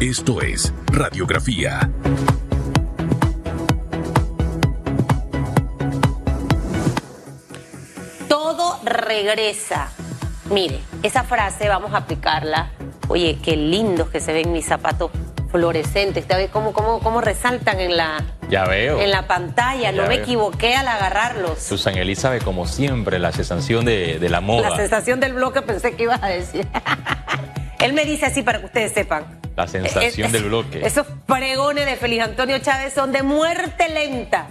Esto es Radiografía. Todo regresa. Mire, esa frase vamos a aplicarla. Oye, qué lindos que se ven mis zapatos fluorescentes. ¿Usted ve cómo, cómo, cómo resaltan en la, Ya veo. en la pantalla? No me veo. equivoqué al agarrarlos. Susan Elizabeth, como siempre, la sensación de, de la moda. La sensación del bloque pensé que ibas a decir. Él me dice así para que ustedes sepan. La sensación Es- del bloque. Esos pregones de Feliz Antonio Chávez son de muerte lenta.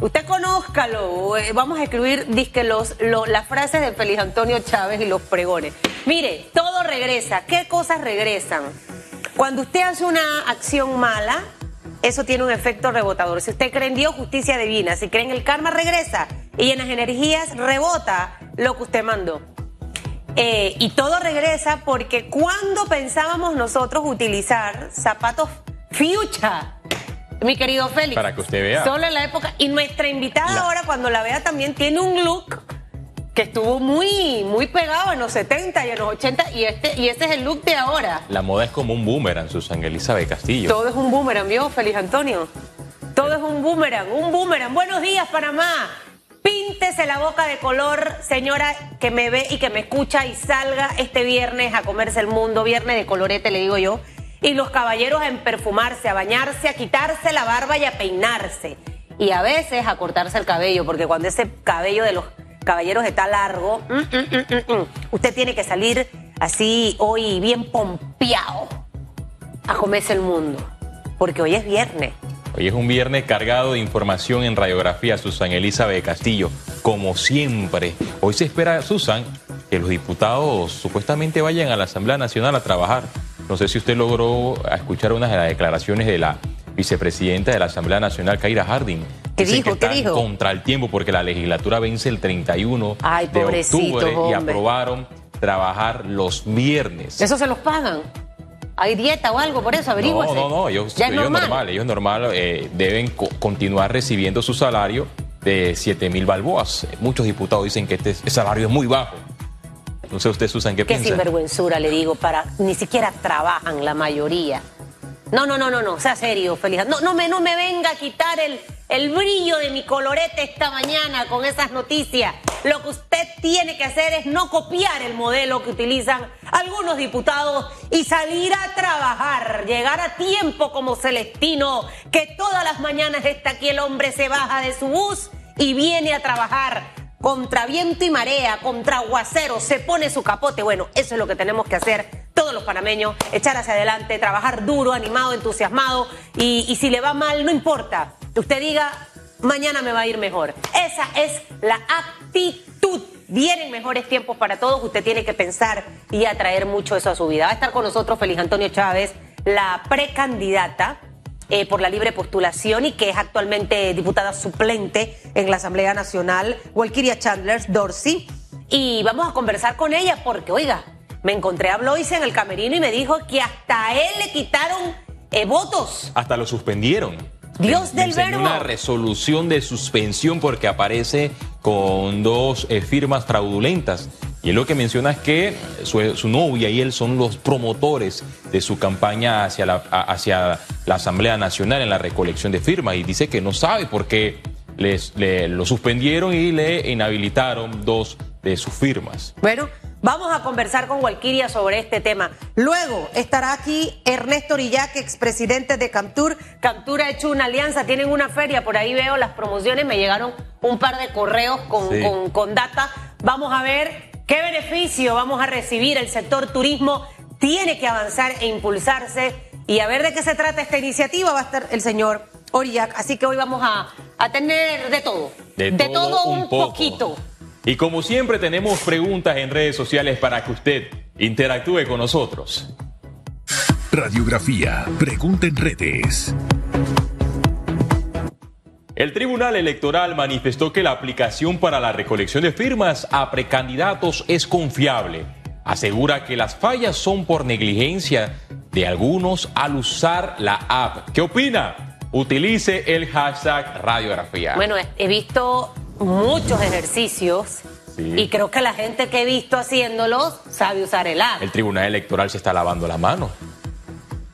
Usted conózcalo. eh, Vamos a escribir disque los, lo- las frases de Feliz Antonio Chávez y los pregones. Mire, todo regresa. ¿Qué cosas regresan? Cuando usted hace una acción mala, eso tiene un efecto rebotador. Si usted cree en Dios, justicia divina. Si cree en el karma, regresa. Y en las energías rebota lo que usted mandó. Eh, y todo regresa porque cuando pensábamos nosotros utilizar zapatos fucha, mi querido Félix. Para que usted vea. Solo en la época. Y nuestra invitada La- ahora, cuando la vea, también tiene un look que estuvo muy, muy pegado en los 70 y en los 80. Y, este, y ese es el look de ahora. La moda es como un boomerang, Susan Elizabeth Castillo. Todo es un boomerang, ¿vio, Feliz Antonio? Todo es un boomerang, un boomerang. Buenos días, Panamá. Píntese la boca de color, señora que me ve y que me escucha y salga este viernes a comerse el mundo, viernes de colorete, le digo yo. Y los caballeros a perfumarse, a bañarse, a quitarse la barba y a peinarse. Y a veces a cortarse el cabello, porque cuando ese cabello de los caballeros está largo, mm, mm, mm, mm, mm, usted tiene que salir así hoy bien pompeado a comerse el mundo. Porque hoy es viernes. Hoy es un viernes cargado de información en radiografía, Susan Elizabeth Castillo. Como siempre, hoy se espera, Susan, que los diputados supuestamente vayan a la Asamblea Nacional a trabajar. No sé si usted logró escuchar unas de las declaraciones de la vicepresidenta de la Asamblea Nacional, Kaira Harding. ¿Qué dijo? que ¿Qué están dijo? contra el tiempo porque la legislatura vence el 31 Ay, de octubre y aprobaron trabajar los viernes. ¿Eso se los pagan? ¿Hay dieta o algo por eso? Averígüese. No, no, no, ellos, ellos normal. normal, ellos normal eh, deben co- continuar recibiendo su salario de 7 mil balboas. Muchos diputados dicen que este salario es muy bajo. No sé usted, Susan, ¿qué Qué piensa? sinvergüenzura, le digo, para ni siquiera trabajan la mayoría. No, no, no, no, no, sea serio, Feliz. No, no me, no me venga a quitar el, el brillo de mi colorete esta mañana con esas noticias. Lo que usted tiene que hacer es no copiar el modelo que utilizan algunos diputados y salir a trabajar, llegar a tiempo como Celestino, que todas las mañanas está aquí el hombre se baja de su bus y viene a trabajar contra viento y marea, contra aguacero, se pone su capote. Bueno, eso es lo que tenemos que hacer los panameños, echar hacia adelante, trabajar duro, animado, entusiasmado y, y si le va mal, no importa. Usted diga, mañana me va a ir mejor. Esa es la actitud. Vienen mejores tiempos para todos, usted tiene que pensar y atraer mucho eso a su vida. Va a estar con nosotros Feliz Antonio Chávez, la precandidata eh, por la libre postulación y que es actualmente diputada suplente en la Asamblea Nacional, Walkiria Chandlers Dorsey. Y vamos a conversar con ella porque, oiga, me encontré a Bloise en el camerino y me dijo que hasta a él le quitaron eh, votos. Hasta lo suspendieron. Dios del verbo. Una resolución de suspensión porque aparece con dos eh, firmas fraudulentas. Y él lo que menciona es que su, su novia y él son los promotores de su campaña hacia la, hacia la Asamblea Nacional en la recolección de firmas. Y dice que no sabe por qué les, le- lo suspendieron y le inhabilitaron dos de sus firmas. Bueno, vamos a conversar con Walkiria sobre este tema. Luego estará aquí Ernesto Orillac, expresidente de Camtur. Camtur ha hecho una alianza, tienen una feria, por ahí veo las promociones, me llegaron un par de correos con, Sí. con- con data. Vamos a ver qué beneficio vamos a recibir. El sector turismo tiene que avanzar e impulsarse. Y a ver de qué se trata esta iniciativa va a estar el señor Orillac. Así que hoy vamos a, a tener de todo. todo, un, poco. poquito. Y como siempre tenemos preguntas en redes sociales para que usted interactúe con nosotros. Radiografía. Pregunta en redes. El Tribunal Electoral manifestó que la aplicación para la recolección de firmas a precandidatos es confiable. Asegura que las fallas son por negligencia de algunos al usar la app. ¿Qué opina? Utilice el hashtag radiografía. Bueno, he- he visto muchos ejercicios Sí. y creo que la gente que he visto haciéndolos sabe usar el app. El Tribunal Electoral se está lavando la mano.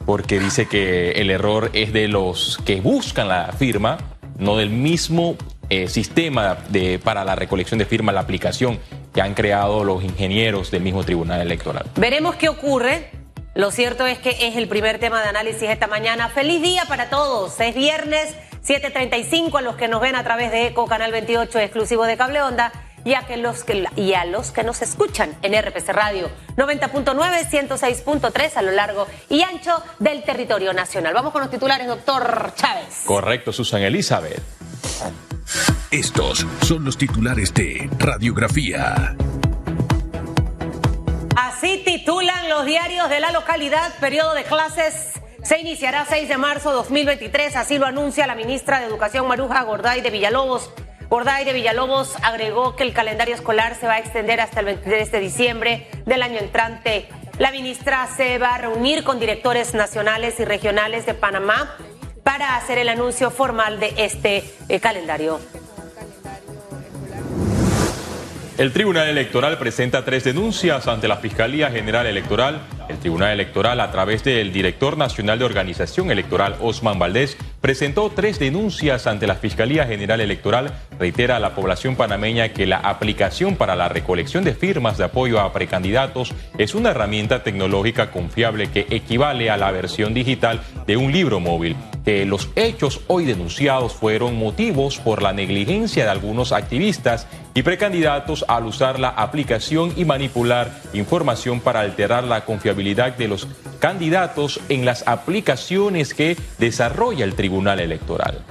porque dice que el error es de los que buscan la firma, no del mismo eh, sistema de, para la recolección de firmas, la aplicación que han creado los ingenieros del mismo Tribunal Electoral. Veremos qué ocurre. Lo cierto es que es el primer tema de análisis esta mañana. Feliz día para todos. Es viernes 7:35 a los que nos ven a través de ECO Canal 28 exclusivo de Cable Onda y a, que los que, y a los que nos escuchan en RPC Radio 90.9, 106.3 a lo largo y ancho del territorio nacional. Vamos con los titulares, doctor Chávez. Correcto, Susan Elizabeth. Estos son los titulares de Radiografía. Así titulan los diarios de la localidad, periodo de clases se iniciará 6 de marzo de 2023, así lo anuncia la ministra de Educación Maruja Gorday de Villalobos. Gorday de Villalobos agregó que el calendario escolar se va a extender hasta el 23 de diciembre del año entrante. La ministra se va a reunir con directores nacionales y regionales de Panamá para hacer el anuncio formal de este eh, calendario. El Tribunal Electoral presenta tres denuncias ante la Fiscalía General Electoral. El Tribunal Electoral, a través del director nacional de organización electoral, Osman Valdés, presentó tres denuncias ante la Fiscalía General Electoral. Reitera a la población panameña que la aplicación para la recolección de firmas de apoyo a precandidatos es una herramienta tecnológica confiable que equivale a la versión digital de un libro móvil. Que los hechos hoy denunciados fueron motivos por la negligencia de algunos activistas y precandidatos al usar la aplicación y manipular información para alterar la confiabilidad de los candidatos en las aplicaciones que desarrolla el Tribunal Electoral.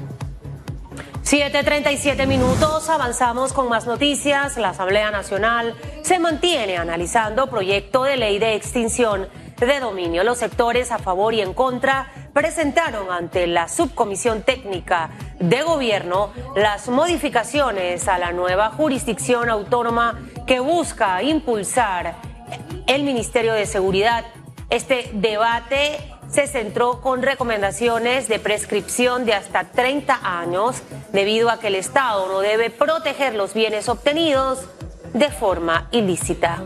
7.37 minutos, avanzamos con más noticias. La Asamblea Nacional se mantiene analizando proyecto de ley de extinción de dominio. Los sectores a favor y en contra presentaron ante la subcomisión técnica de gobierno las modificaciones a la nueva jurisdicción autónoma que busca impulsar el Ministerio de Seguridad. Este debate se centró con recomendaciones de prescripción de hasta 30 años debido a que el Estado no debe proteger los bienes obtenidos de forma ilícita.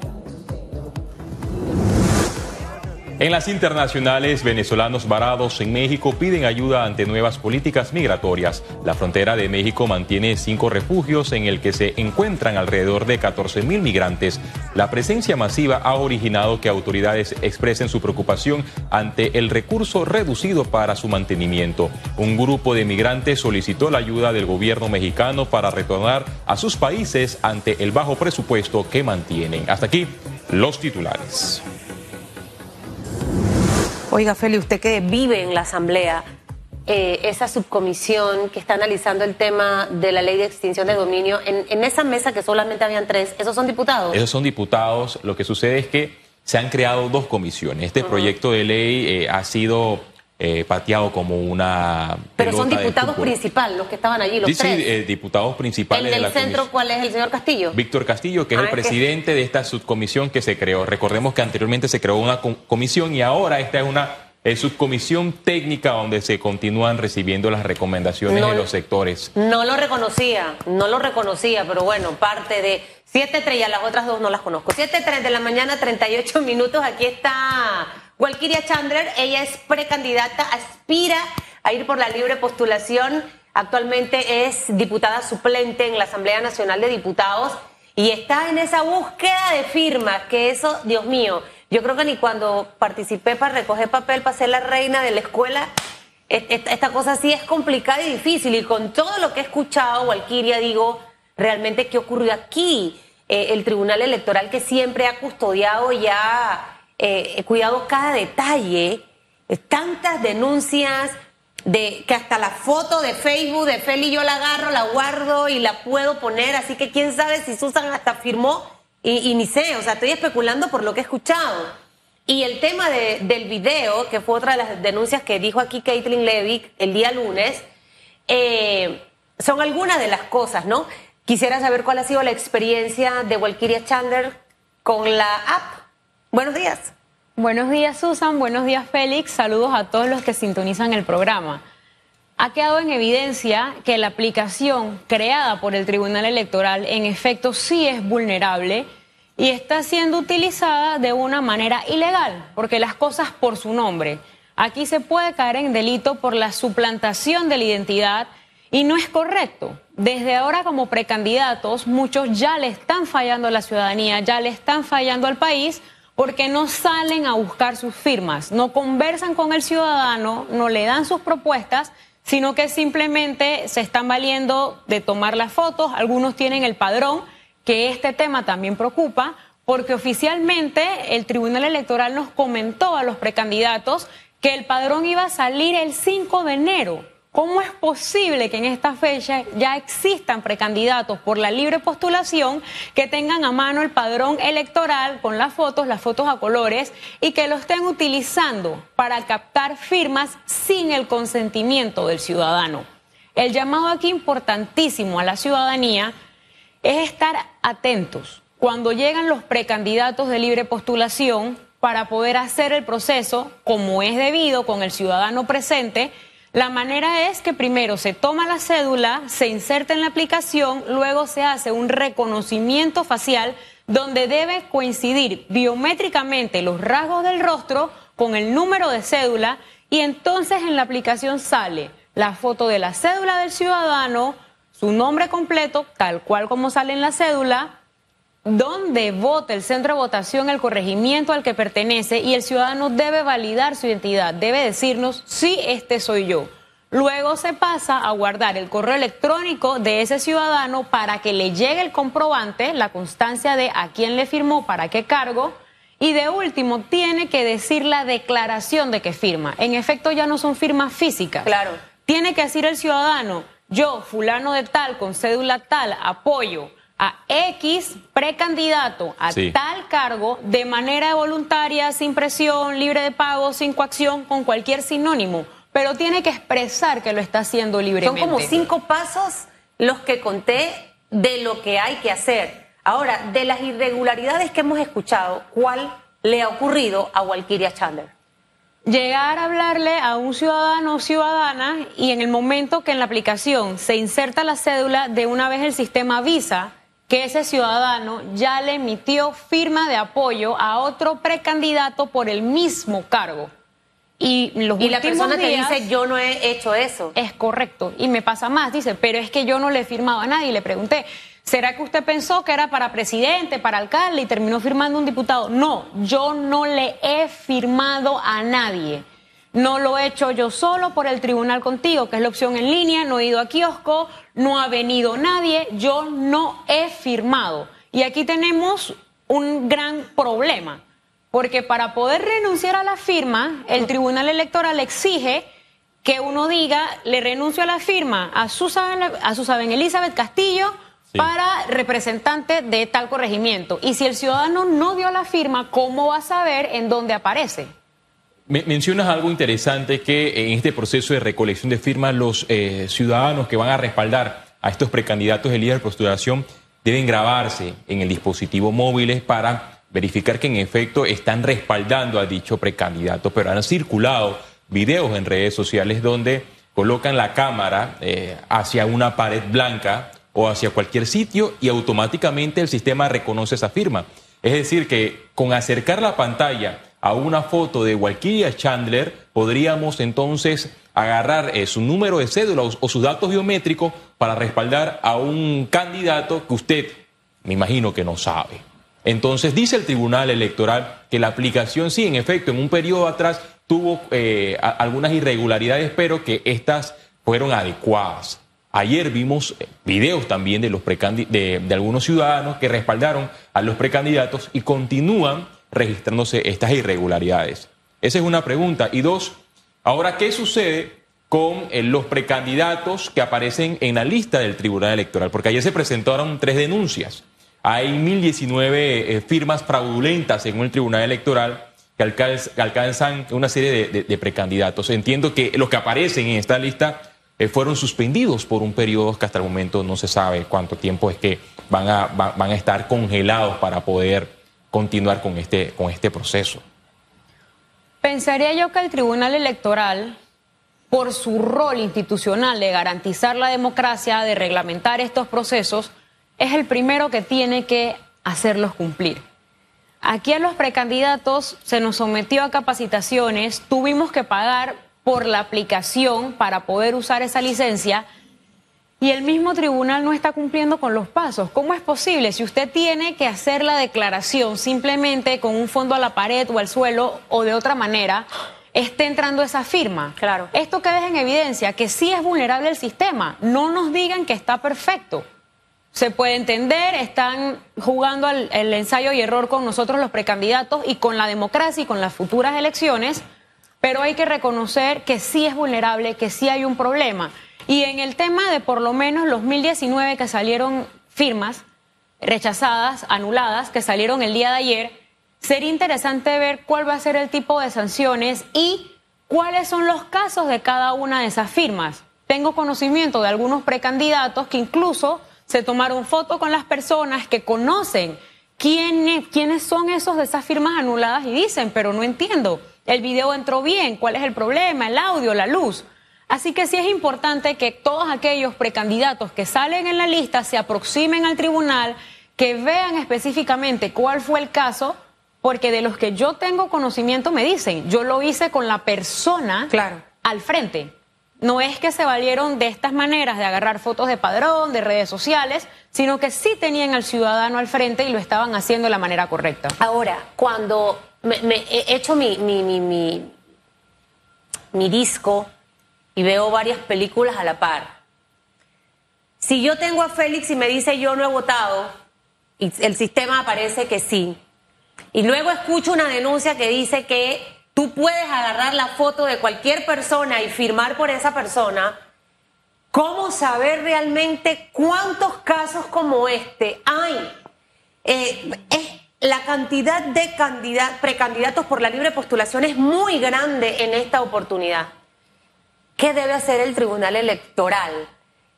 En las internacionales, venezolanos varados en México piden ayuda ante nuevas políticas migratorias. La frontera de México mantiene cinco refugios en el que se encuentran alrededor de 14 mil migrantes. La presencia masiva ha originado que autoridades expresen su preocupación ante el recurso reducido para su mantenimiento. Un grupo de migrantes solicitó la ayuda del gobierno mexicano para retornar a sus países ante el bajo presupuesto que mantienen. Hasta aquí los titulares. Oiga, Feli, usted que vive en la Asamblea, eh, esa subcomisión que está analizando el tema de la ley de extinción de dominio, en, esa mesa que solamente habían tres, ¿esos son diputados? Esos son diputados. Lo que sucede es que se han creado dos comisiones. Este proyecto de ley eh, ha sido eh, pateado como una. Pero son diputados principales los que estaban allí, los sí, tres. Sí, eh, diputados principales. ¿El del centro cuál es? ¿El señor Castillo? Víctor Castillo, que es el ah, presidente de esta subcomisión que se creó. Recordemos que anteriormente se creó una comisión y ahora esta es una eh, subcomisión técnica donde se continúan recibiendo las recomendaciones de los sectores. No lo reconocía, no lo reconocía, pero bueno, parte de 7.3 y a las otras dos no las conozco. 7.3 de la mañana, 38 minutos, aquí está Walkiria Chandler, ella es precandidata, aspira a ir por la libre postulación. Actualmente es diputada suplente en la Asamblea Nacional de Diputados y está en esa búsqueda de firmas, que eso, Dios mío, yo creo que ni cuando participé para recoger papel para ser la reina de la escuela, esta cosa sí es complicada y difícil. Y con todo lo que he escuchado, Walkiria, digo, realmente, ¿qué ocurrió aquí? Eh, el Tribunal Electoral que siempre ha custodiado ya eh, cuidado cada detalle, tantas denuncias de que hasta la foto de Facebook de Feli yo la agarro, la guardo y la puedo poner, así que quién sabe si Susan hasta firmó y, ni sé, o sea, estoy especulando por lo que he escuchado. Y el tema del video, que fue otra de las denuncias que dijo aquí Caitlin Levick el día lunes, eh, son algunas de las cosas, ¿no? Quisiera saber cuál ha sido la experiencia de Walkiria Chandler con la app Buenos días. Buenos días, Susan. Buenos días, Félix. Saludos a todos los que sintonizan el programa. Ha quedado en evidencia que la aplicación creada por el Tribunal Electoral en efecto sí es vulnerable y está siendo utilizada de una manera ilegal, porque las cosas por su nombre. Aquí se puede caer en delito por la suplantación de la identidad y no es correcto. Desde ahora como precandidatos, muchos ya le están fallando a la ciudadanía, ya le están fallando al país porque no salen a buscar sus firmas, no conversan con el ciudadano, no le dan sus propuestas, sino que simplemente se están valiendo de tomar las fotos, algunos tienen el padrón, que este tema también preocupa, porque oficialmente el Tribunal Electoral nos comentó a los precandidatos que el padrón iba a salir el 5 de enero. ¿Cómo es posible que en esta fecha ya existan precandidatos por la libre postulación que tengan a mano el padrón electoral con las fotos, las fotos a colores y que lo estén utilizando para captar firmas sin el consentimiento del ciudadano? El llamado aquí importantísimo a la ciudadanía es estar atentos cuando llegan los precandidatos de libre postulación para poder hacer el proceso como es debido con el ciudadano presente la manera es que primero se toma la cédula, se inserta en la aplicación, luego se hace un reconocimiento facial donde debe coincidir biométricamente los rasgos del rostro con el número de cédula y entonces en la aplicación sale la foto de la cédula del ciudadano, su nombre completo, tal cual como sale en la cédula, dónde vota el centro de votación, el corregimiento al que pertenece y el ciudadano debe validar su identidad, debe decirnos sí, este soy yo. Luego se pasa a guardar el correo electrónico de ese ciudadano para que le llegue el comprobante, la constancia de a quién le firmó, para qué cargo. Y de último, tiene que decir la declaración de que firma. En efecto, ya no son firmas físicas. Claro. Tiene que decir el ciudadano, yo, fulano de tal, con cédula tal, apoyo a X precandidato a tal cargo de manera voluntaria, sin presión, libre de pago, sin coacción, con cualquier sinónimo, pero tiene que expresar que lo está haciendo libremente. Son como cinco pasos los que conté de lo que hay que hacer. Ahora, de las irregularidades que hemos escuchado, ¿cuál le ha ocurrido a Walkiria Chandler? Llegar a hablarle a un ciudadano o ciudadana y en el momento que en la aplicación se inserta la cédula, de una vez el sistema avisa que ese ciudadano ya le emitió firma de apoyo a otro precandidato por el mismo cargo. Y, los y la persona te dice, yo no he hecho eso. Es correcto. Y me pasa más, dice, pero es que yo no le he firmado a nadie. Le pregunté, ¿será que usted pensó que era para presidente, para alcalde y terminó firmando un diputado? No, yo no le he firmado a nadie. No lo he hecho yo solo por el tribunal contigo, que es la opción en línea, no he ido a kiosco, no ha venido nadie, yo no he firmado. Y aquí tenemos un gran problema, porque para poder renunciar a la firma, el tribunal electoral exige que uno diga, le renuncio a la firma a Susan, a Susan Elizabeth Castillo para representante de tal corregimiento. Y si el ciudadano no dio la firma, ¿cómo va a saber en dónde aparece? Mencionas algo interesante que en este proceso de recolección de firmas los eh, ciudadanos que van a respaldar a estos precandidatos de líder de postulación deben grabarse en el dispositivo móviles para verificar que en efecto están respaldando a dicho precandidato, pero han circulado videos en redes sociales donde colocan la cámara eh, hacia una pared blanca o hacia cualquier sitio y automáticamente el sistema reconoce esa firma. Es decir, que con acercar la pantalla a una foto de Walkiria Chandler, podríamos entonces agarrar eh, su número de cédula o, sus datos biométricos para respaldar a un candidato que usted, me imagino que no sabe. Entonces dice el Tribunal Electoral que la aplicación sí, en efecto, en un periodo atrás tuvo eh, algunas irregularidades, pero que estas fueron adecuadas. Ayer vimos eh, videos también de, los de algunos ciudadanos que respaldaron a los precandidatos y continúan registrándose estas irregularidades? Esa es una pregunta. Y dos, ahora, ¿qué sucede con eh, los precandidatos que aparecen en la lista del Tribunal Electoral? Porque ayer se presentaron tres denuncias. Hay 1.019 eh, firmas fraudulentas según el Tribunal Electoral que, alcanzan una serie de, precandidatos. Entiendo que los que aparecen en esta lista eh, fueron suspendidos por un periodo que hasta el momento no se sabe cuánto tiempo es que van a, van a estar congelados para poder continuar con este, con este proceso. Pensaría yo que el Tribunal Electoral, por su rol institucional de garantizar la democracia, de reglamentar estos procesos, es el primero que tiene que hacerlos cumplir. aquí a los precandidatos se nos sometió a capacitaciones, tuvimos que pagar por la aplicación para poder usar esa licencia y el mismo tribunal no está cumpliendo con los pasos. ¿Cómo es posible? Si usted tiene que hacer la declaración simplemente con un fondo a la pared o al suelo o de otra manera, esté entrando esa firma. Claro. Esto que deja en evidencia que sí es vulnerable el sistema. No nos digan que está perfecto. Se puede entender, están jugando al, el ensayo y error con nosotros los precandidatos y con la democracia y con las futuras elecciones, pero hay que reconocer que sí es vulnerable, que sí hay un problema. Y en el tema de por lo menos los 1019 que salieron firmas rechazadas, anuladas, que salieron el día de ayer, sería interesante ver cuál va a ser el tipo de sanciones y cuáles son los casos de cada una de esas firmas. Tengo conocimiento de algunos precandidatos que incluso se tomaron fotos con las personas que conocen quiénes son esos de esas firmas anuladas y dicen, pero no entiendo, el video entró bien, cuál es el problema, el audio, la luz. Así que sí es importante que todos aquellos precandidatos que salen en la lista se aproximen al tribunal, que vean específicamente cuál fue el caso, porque de los que yo tengo conocimiento me dicen, yo lo hice con la persona Claro. al frente. No es que se valieron de estas maneras de agarrar fotos de padrón, de redes sociales, sino que sí tenían al ciudadano al frente y lo estaban haciendo de la manera correcta. Ahora, cuando me, me he hecho mi, mi, mi, mi, mi disco y veo varias películas a la par, si yo tengo a Félix y me dice yo no he votado, y el sistema aparece que sí, y luego escucho una denuncia que dice que tú puedes agarrar la foto de cualquier persona y firmar por esa persona, ¿cómo saber realmente cuántos casos como este hay? Eh, es, la cantidad de candidat- precandidatos por la libre postulación es muy grande en esta oportunidad. ¿Qué debe hacer el Tribunal Electoral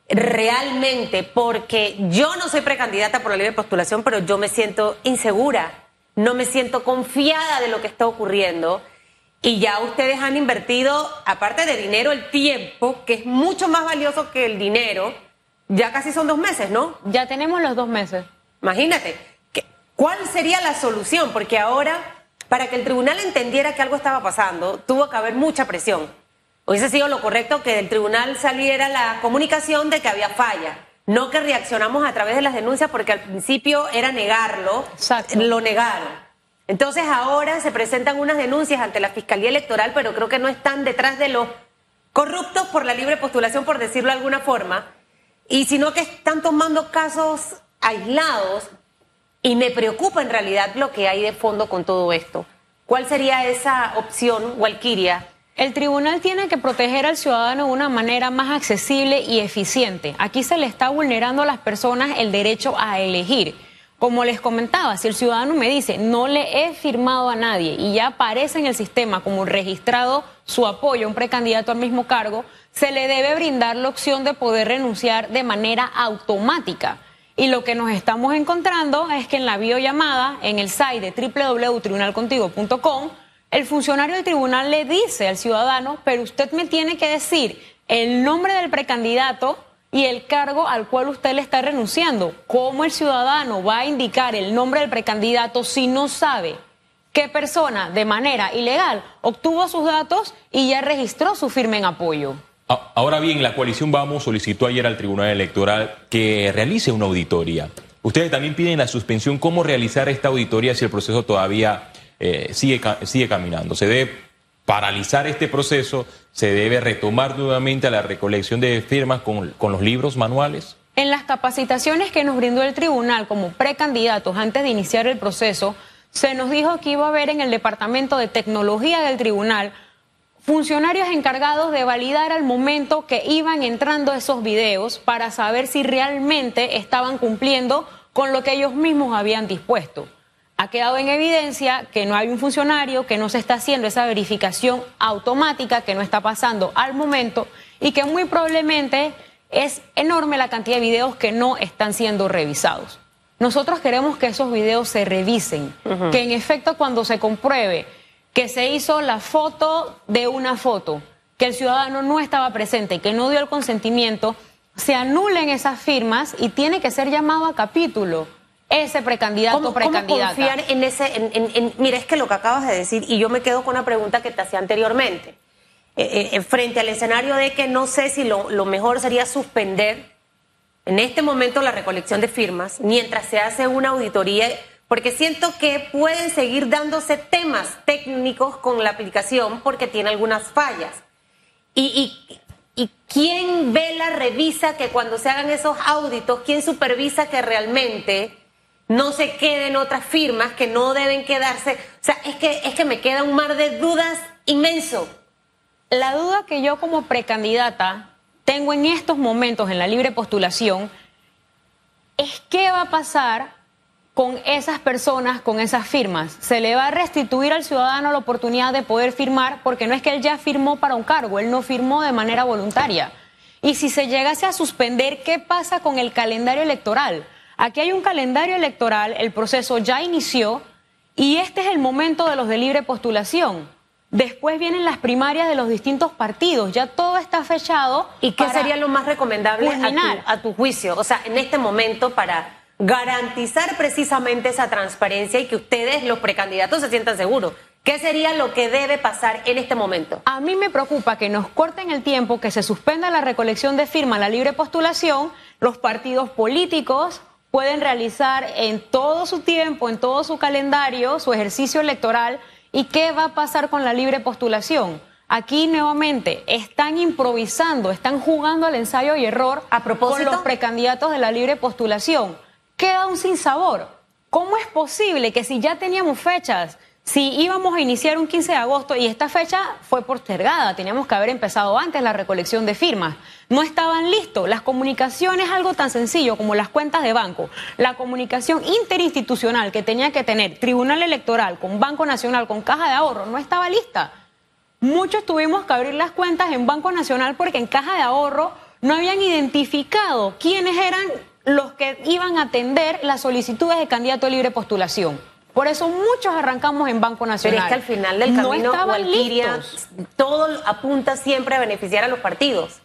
realmente? Porque yo no soy precandidata por la libre postulación, pero yo me siento insegura, no me siento confiada de lo que está ocurriendo. Y ya ustedes han invertido, aparte de dinero, el tiempo, que es mucho más valioso que el dinero. Ya casi son dos meses, ¿no? Ya tenemos los dos meses. Imagínate, ¿qué- ¿cuál sería la solución? Porque ahora, para que el tribunal entendiera que algo estaba pasando, tuvo que haber mucha presión. Hubiese sido lo correcto que del tribunal saliera la comunicación de que había falla. No que reaccionamos a través de las denuncias, porque al principio era negarlo, Exacto. lo negaron. Entonces ahora se presentan unas denuncias ante la Fiscalía Electoral, pero creo que no están detrás de los corruptos por la libre postulación, por decirlo de alguna forma, y sino que están tomando casos aislados y me preocupa en realidad lo que hay de fondo con todo esto. ¿Cuál sería esa opción, Walkiria? El tribunal tiene que proteger al ciudadano de una manera más accesible y eficiente. Aquí se le está vulnerando a las personas el derecho a elegir. Como les comentaba, si el ciudadano me dice no le he firmado a nadie y ya aparece en el sistema como registrado su apoyo a un precandidato al mismo cargo, se le debe brindar la opción de poder renunciar de manera automática. Y lo que nos estamos encontrando es que en la videollamada, en el site de www.tribunalcontigo.com, el funcionario del tribunal le dice al ciudadano, pero usted me tiene que decir el nombre del precandidato y el cargo al cual usted le está renunciando. ¿Cómo el ciudadano va a indicar el nombre del precandidato si no sabe qué persona de manera ilegal obtuvo sus datos y ya registró su firma en apoyo? Ahora bien, la coalición Vamos solicitó ayer al Tribunal Electoral que realice una auditoría. Ustedes también piden la suspensión. ¿Cómo realizar esta auditoría si el proceso todavía eh, sigue, sigue caminando? ¿Se debe paralizar este proceso? ¿Se debe retomar nuevamente a la recolección de firmas con, con los libros manuales? En las capacitaciones que nos brindó el tribunal como precandidatos antes de iniciar el proceso, se nos dijo que iba a haber en el Departamento de Tecnología del tribunal funcionarios encargados de validar al momento que iban entrando esos videos para saber si realmente estaban cumpliendo con lo que ellos mismos habían dispuesto. Ha quedado en evidencia que no hay un funcionario, que no se está haciendo esa verificación automática, que no está pasando al momento y que muy probablemente es enorme la cantidad de videos que no están siendo revisados. Nosotros queremos que esos videos se revisen, que en efecto cuando se compruebe que se hizo la foto de una foto, que el ciudadano no estaba presente, que no dio el consentimiento, se anulen esas firmas y tiene que ser llamado a capítulo. Ese precandidato ¿Cómo, precandidata. ¿Cómo confiar en ese? En, en- en- mira, es que lo que acabas de decir, y yo me quedo con una pregunta que te hacía anteriormente. Eh, eh, frente al escenario de que no sé si lo, lo mejor sería suspender en este momento la recolección de firmas mientras se hace una auditoría, porque siento que pueden seguir dándose temas técnicos con la aplicación porque tiene algunas fallas. Y, y, y quién vela, revisa que cuando se hagan esos auditos, quién supervisa que realmente no se queden otras firmas que no deben quedarse. O sea, es que, es que me queda un mar de dudas inmenso. La duda que yo como precandidata tengo en estos momentos en la libre postulación es qué va a pasar con esas personas, con esas firmas. Se le va a restituir al ciudadano la oportunidad de poder firmar porque no es que él ya firmó para un cargo, él no firmó de manera voluntaria. Y si se llegase a suspender, ¿qué pasa con el calendario electoral? Aquí hay un calendario electoral, el proceso ya inició y este es el momento de los de libre postulación. Después vienen las primarias de los distintos partidos, ya todo está fechado. ¿Y qué sería lo más recomendable a tu, a tu juicio? O sea, en este momento para garantizar precisamente esa transparencia y que ustedes, los precandidatos, se sientan seguros. ¿Qué sería lo que debe pasar en este momento? A mí me preocupa que nos corten el tiempo, que se suspenda la recolección de firmas, la libre postulación, los partidos políticos pueden realizar en todo su tiempo, en todo su calendario, su ejercicio electoral. ¿Y qué va a pasar con la libre postulación? Aquí nuevamente están improvisando, están jugando al ensayo y error A propósito. con los precandidatos de la libre postulación. Queda un sinsabor. ¿Cómo es posible que si ya teníamos fechas, si íbamos a iniciar un 15 de agosto y esta fecha fue postergada, teníamos que haber empezado antes la recolección de firmas, no estaban listos. Las comunicaciones, algo tan sencillo como las cuentas de banco, la comunicación interinstitucional que tenía que tener Tribunal Electoral con Banco Nacional, con Caja de Ahorro, no estaba lista. Muchos tuvimos que abrir las cuentas en Banco Nacional porque en Caja de Ahorro no habían identificado quiénes eran los que iban a atender las solicitudes de candidato a libre postulación. Por eso muchos arrancamos en Banco Pero Nacional. es que al final del no camino, todo apunta siempre a beneficiar a los partidos.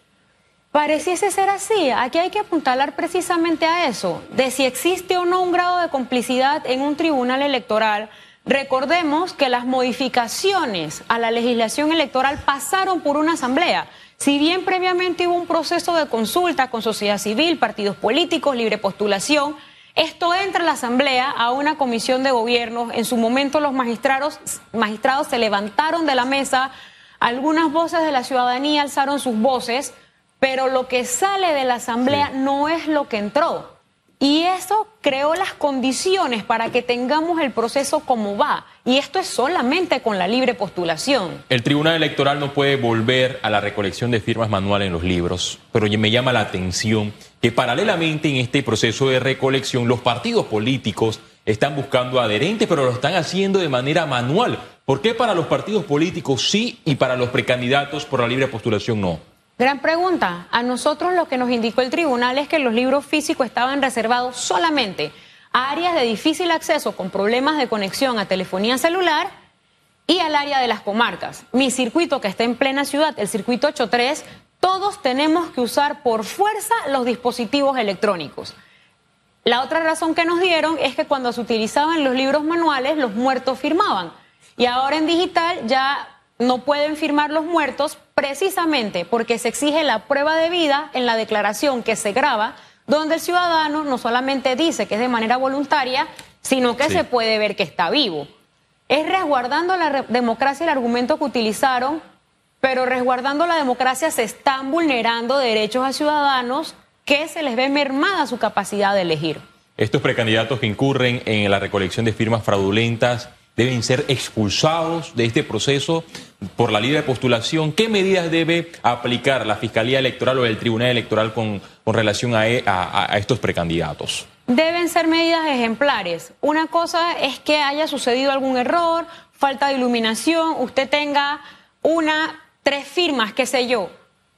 Pareciese ser así. Aquí hay que apuntalar precisamente a eso, de si existe o no un grado de complicidad en un tribunal electoral. Recordemos que las modificaciones a la legislación electoral pasaron por una asamblea. Si bien previamente hubo un proceso de consulta con sociedad civil, partidos políticos, libre postulación, esto entra a la asamblea a una comisión de gobierno. En su momento los magistrados, magistrados se levantaron de la mesa, algunas voces de la ciudadanía alzaron sus voces pero lo que sale de la asamblea Sí. no es lo que entró. Y eso creó las condiciones para que tengamos el proceso como va. Y esto es solamente con la libre postulación. El Tribunal Electoral no puede volver a la recolección de firmas manual en los libros, pero me llama la atención que paralelamente en este proceso de recolección los partidos políticos están buscando adherentes, pero lo están haciendo de manera manual. ¿Por qué para los partidos políticos sí y para los precandidatos por la libre postulación no? Gran pregunta. A nosotros lo que nos indicó el tribunal es que los libros físicos estaban reservados solamente a áreas de difícil acceso con problemas de conexión a telefonía celular y al área de las comarcas. Mi circuito que está en plena ciudad, el circuito 83, todos tenemos que usar por fuerza los dispositivos electrónicos. La otra razón que nos dieron es que cuando se utilizaban los libros manuales, los muertos firmaban. Y ahora en digital ya no pueden firmar los muertos precisamente porque se exige la prueba de vida en la declaración que se graba, donde el ciudadano no solamente dice que es de manera voluntaria, sino que Sí. se puede ver que está vivo. Es resguardando la democracia el argumento que utilizaron, pero resguardando la democracia se están vulnerando derechos a ciudadanos que se les ve mermada su capacidad de elegir. Estos precandidatos que incurren en la recolección de firmas fraudulentas deben ser expulsados de este proceso por la libre postulación. ¿Qué medidas debe aplicar la Fiscalía Electoral o el Tribunal Electoral con, con relación a, e- a- a estos precandidatos? Deben ser medidas ejemplares. Una cosa es que haya sucedido algún error, falta de iluminación, usted tenga una, tres firmas, qué sé yo.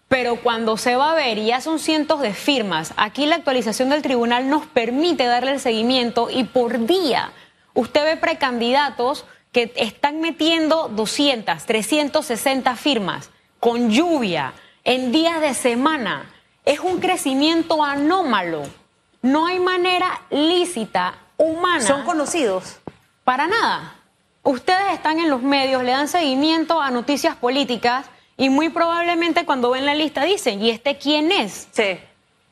Pero cuando se va a ver y ya son cientos de firmas, aquí la actualización del tribunal nos permite darle el seguimiento y por día usted ve precandidatos que están metiendo 200, 360 firmas con lluvia en días de semana. Es un crecimiento anómalo. No hay manera lícita humana. ¿Son conocidos? Para nada. Ustedes están en los medios, le dan seguimiento a noticias políticas y muy probablemente cuando ven la lista dicen, ¿y este quién es? Sí.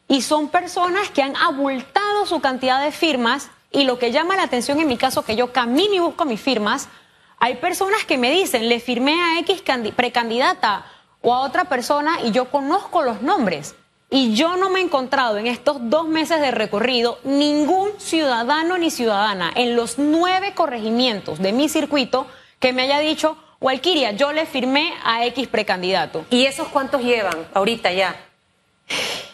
Y son personas que han abultado su cantidad de firmas y lo que llama la atención en mi caso, que yo camino y busco mis firmas, hay personas que me dicen, le firmé a X precandidata o a otra persona y yo conozco los nombres. Y yo no me he encontrado en estos dos meses de recorrido ningún ciudadano ni ciudadana en los nueve corregimientos de mi circuito que me haya dicho, Walkiria, yo le firmé a X precandidato. ¿Y esos cuántos llevan ahorita ya?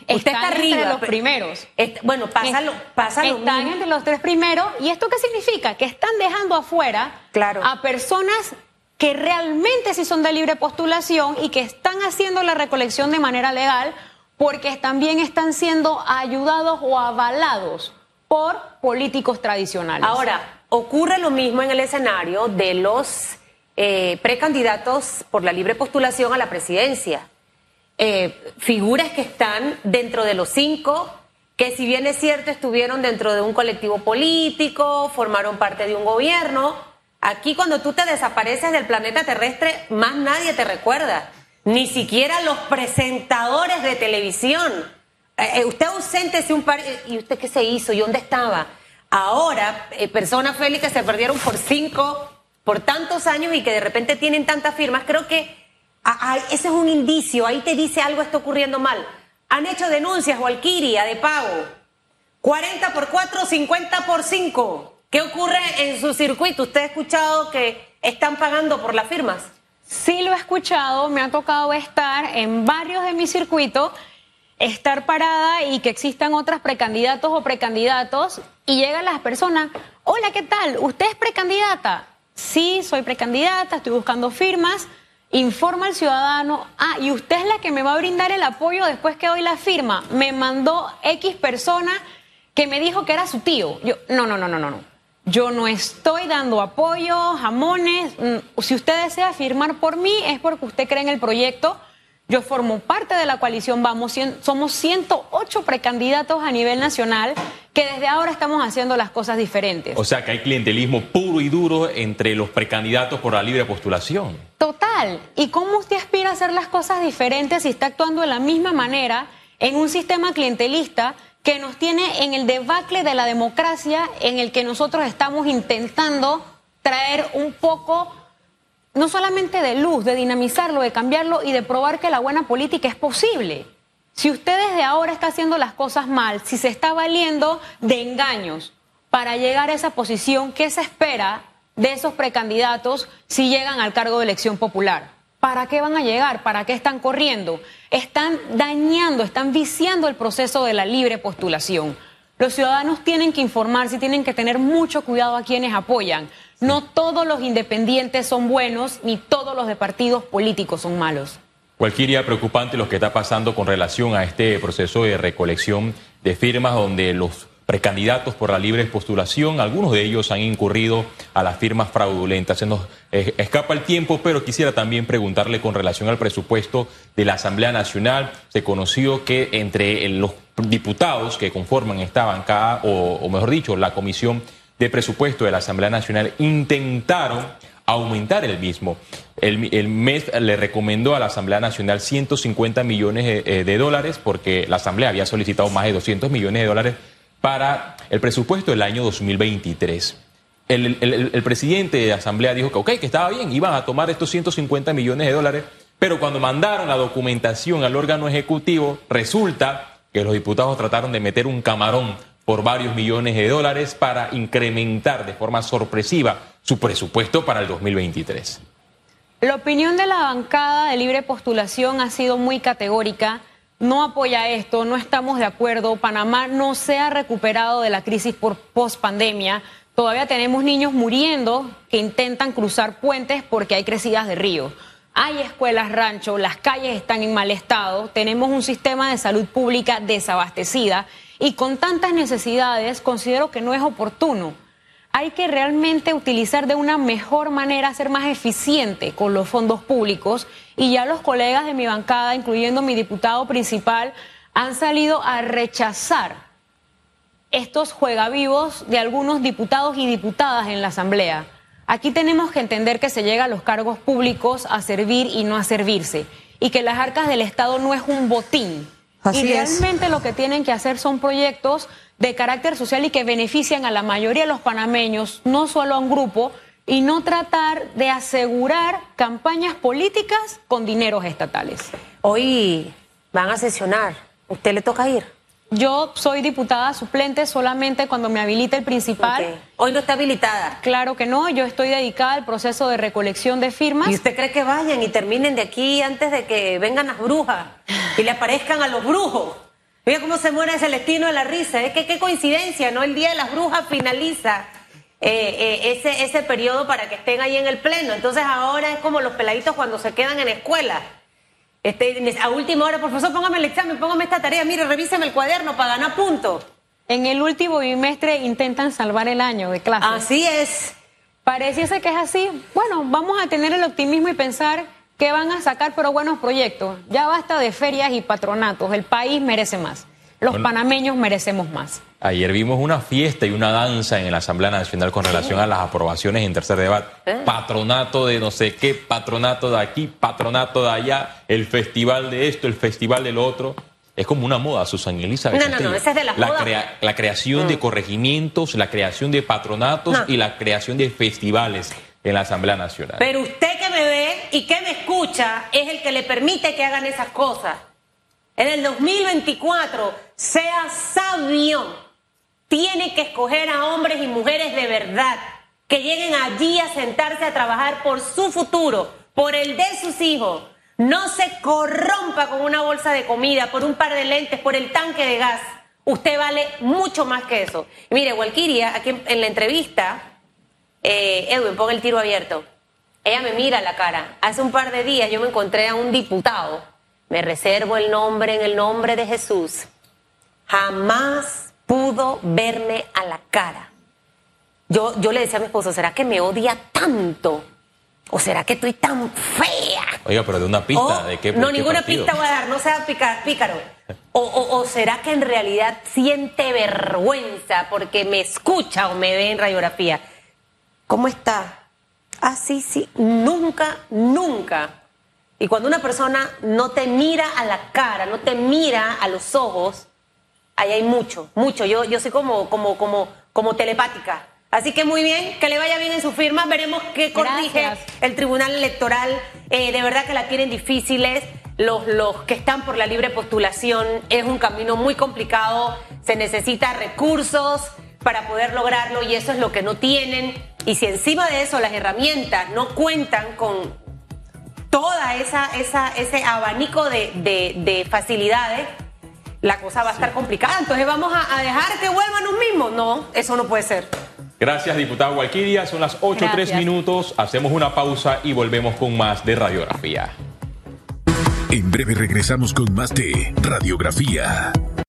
Usted está arriba. Entre los primeros. bueno, pásalo, pásalo. Están entre los tres primeros. ¿Y esto qué significa? Que están dejando afuera a personas que realmente sí son de libre postulación y que están haciendo la recolección de manera legal porque también están siendo ayudados o avalados por políticos tradicionales. Ahora, ocurre lo mismo en el escenario de los eh, precandidatos por la libre postulación a la presidencia. Eh, figuras que están dentro de los cinco, que si bien es cierto estuvieron dentro de un colectivo político, formaron parte de un gobierno, aquí cuando tú te desapareces del planeta terrestre, más nadie te recuerda ni siquiera los presentadores de televisión. Eh, eh, usted ausente un par... ¿Y usted qué se hizo? ¿Y dónde estaba? Ahora, personas, que se perdieron por cinco, por tantos años y que de repente tienen tantas firmas, creo que ese es un indicio, ahí te dice algo está ocurriendo mal. Han hecho denuncias, Walkiria, de pago. 40 por 4, 50 por 5. ¿Qué ocurre en su circuito? ¿Usted ha escuchado que están pagando por las firmas? Sí lo he escuchado, me ha tocado estar en varios de mis circuitos, estar parada y que existan otras precandidatos o precandidatos y llegan las personas, hola, ¿qué tal? ¿Usted es precandidata? Sí, soy precandidata, estoy buscando firmas. Informa al ciudadano, ah, y usted es la que me va a brindar el apoyo después que doy la firma. Me mandó X persona que me dijo que era su tío. Yo, no, no, no, no, no. Yo no estoy dando apoyo, jamones. Mm, si usted desea firmar por mí, es porque usted cree en el proyecto. Yo formo parte de la coalición Vamos, somos 108 precandidatos a nivel nacional que desde ahora estamos haciendo las cosas diferentes. O sea que hay clientelismo puro y duro entre los precandidatos por la libre postulación. Total. ¿Y cómo usted aspira a hacer las cosas diferentes si está actuando de la misma manera en un sistema clientelista que nos tiene en el debacle de la democracia en el que nosotros estamos intentando traer un poco, no solamente de luz, de dinamizarlo, de cambiarlo y de probar que la buena política es posible. Si usted desde ahora está haciendo las cosas mal, si se está valiendo de engaños para llegar a esa posición, ¿qué se espera de esos precandidatos si llegan al cargo de elección popular? ¿Para qué van a llegar? ¿Para qué están corriendo? Están dañando, están viciando el proceso de la libre postulación. Los ciudadanos tienen que informarse y tienen que tener mucho cuidado a quienes apoyan. No todos los independientes son buenos, ni todos los de partidos políticos son malos. Cualquier preocupante lo que está pasando con relación a este proceso de recolección de firmas donde los precandidatos por la libre postulación. Algunos de ellos han incurrido a las firmas fraudulentas. Se nos eh, escapa el tiempo, pero quisiera también preguntarle con relación al presupuesto de la Asamblea Nacional. Se conoció que entre los diputados que conforman esta bancada, o, mejor dicho, la Comisión de Presupuesto de la Asamblea Nacional, intentaron aumentar el mismo. El, MES le recomendó a la Asamblea Nacional 150 millones de, eh, de dólares porque la Asamblea había solicitado más de 200 millones de dólares para el presupuesto del año 2023. El, presidente de la Asamblea dijo que, ok, que estaba bien, iban a tomar estos 150 millones de dólares, pero cuando mandaron la documentación al órgano ejecutivo, resulta que los diputados trataron de meter un camarón por varios millones de dólares para incrementar de forma sorpresiva su presupuesto para el 2023. La opinión de la bancada de libre postulación ha sido muy categórica no apoya esto, no estamos de acuerdo, Panamá no se ha recuperado de la crisis por post pandemia, todavía tenemos niños muriendo que intentan cruzar puentes porque hay crecidas de ríos. Hay escuelas rancho, las calles están en mal estado, tenemos un sistema de salud pública desabastecida y con tantas necesidades considero que no es oportuno hay que realmente utilizar de una mejor manera, ser más eficiente con los fondos públicos. Y ya los colegas de mi bancada, incluyendo mi diputado principal, han salido a rechazar estos juegavivos de algunos diputados y diputadas en la Asamblea. Aquí tenemos que entender que se llega a los cargos públicos a servir y no a servirse, y que las arcas del Estado no es un botín. Así y es. realmente lo que tienen que hacer son proyectos de carácter social y que benefician a la mayoría de los panameños, no solo a un grupo, y no tratar de asegurar campañas políticas con dineros estatales. Hoy van a sesionar. ¿Usted le toca ir? Yo soy diputada suplente solamente cuando me habilita el principal. Hoy no está habilitada. Claro que no, yo estoy dedicada al proceso de recolección de firmas. ¿Y usted cree que vayan y terminen de aquí antes de que vengan las brujas y le aparezcan a los brujos? Mira cómo se muere Celestino de la risa. Es que qué coincidencia, ¿no? El Día de las Brujas finaliza eh, eh, ese, ese periodo para que estén ahí en el pleno. Entonces ahora es como los peladitos cuando se quedan en escuela. Este, a última hora, profesor, póngame el examen, póngame esta tarea, mire, revíseme el cuaderno para ganar puntos. En el último bimestre intentan salvar el año de clase. Así es. Pareciese que es así. Bueno, vamos a tener el optimismo y pensar que van a sacar pero buenos proyectos. Ya basta de ferias y patronatos. El país merece más. Los Bueno. panameños merecemos más. Ayer vimos una fiesta y una danza en la Asamblea Nacional con relación a las aprobaciones en tercer debate. ¿Eh? Patronato de no sé qué, patronato de aquí, patronato de allá, el festival de esto, el festival de lo otro. Es como una moda, Susan Elizabeth. No, no, no, esa es de las la, modas. crea- la creación de corregimientos, la creación de patronatos No. y la creación de festivales en la Asamblea Nacional. Pero usted que me ve y que me escucha es el que le permite que hagan esas cosas. En el 2024, sea sabio. Tiene que escoger a hombres y mujeres de verdad que lleguen allí a sentarse a trabajar por su futuro, por el de sus hijos. No se corrompa con una bolsa de comida, por un par de lentes, por el tanque de gas. Usted vale mucho más que eso. Y mire, Walkiria, aquí en, la entrevista, eh, Edwin, pon el tiro abierto. Ella me mira a la cara. Hace un par de días yo me encontré a un diputado. Me reservo el nombre en el nombre de Jesús. Jamás pudo verme a la cara. Yo, yo le decía a mi esposo, ¿será que me odia tanto? ¿O será que estoy tan fea? Oiga, pero de una pista, O- ¿de qué? No, qué ninguna partido? pista voy a dar, no sea pica- pícaro. O, o- o será que en realidad siente vergüenza porque me escucha o me ve en radiografía? ¿Cómo está? Ah, sí, sí. Nunca, nunca. Y cuando una persona no te mira a la cara, no te mira a los ojos, ahí hay mucho, mucho. Yo, yo soy como, como, como, como telepática. Así que muy bien, que le vaya bien en su firma. Veremos qué corrige Gracias. el Tribunal Electoral. Eh, de verdad que la tienen difíciles. Los, los que están por la libre postulación es un camino muy complicado. Se necesita recursos para poder lograrlo y eso es lo que no tienen. Y si encima de eso las herramientas no cuentan con toda esa, esa ese abanico de, de- de facilidades, la cosa va a estar complicada. Entonces vamos a, a dejar que vuelvan los mismos. No, eso no puede ser. Gracias, diputada Walquiria. Son las 8 tres Gracias. minutos. Hacemos una pausa y volvemos con más de radiografía. En breve regresamos con más de Radiografía.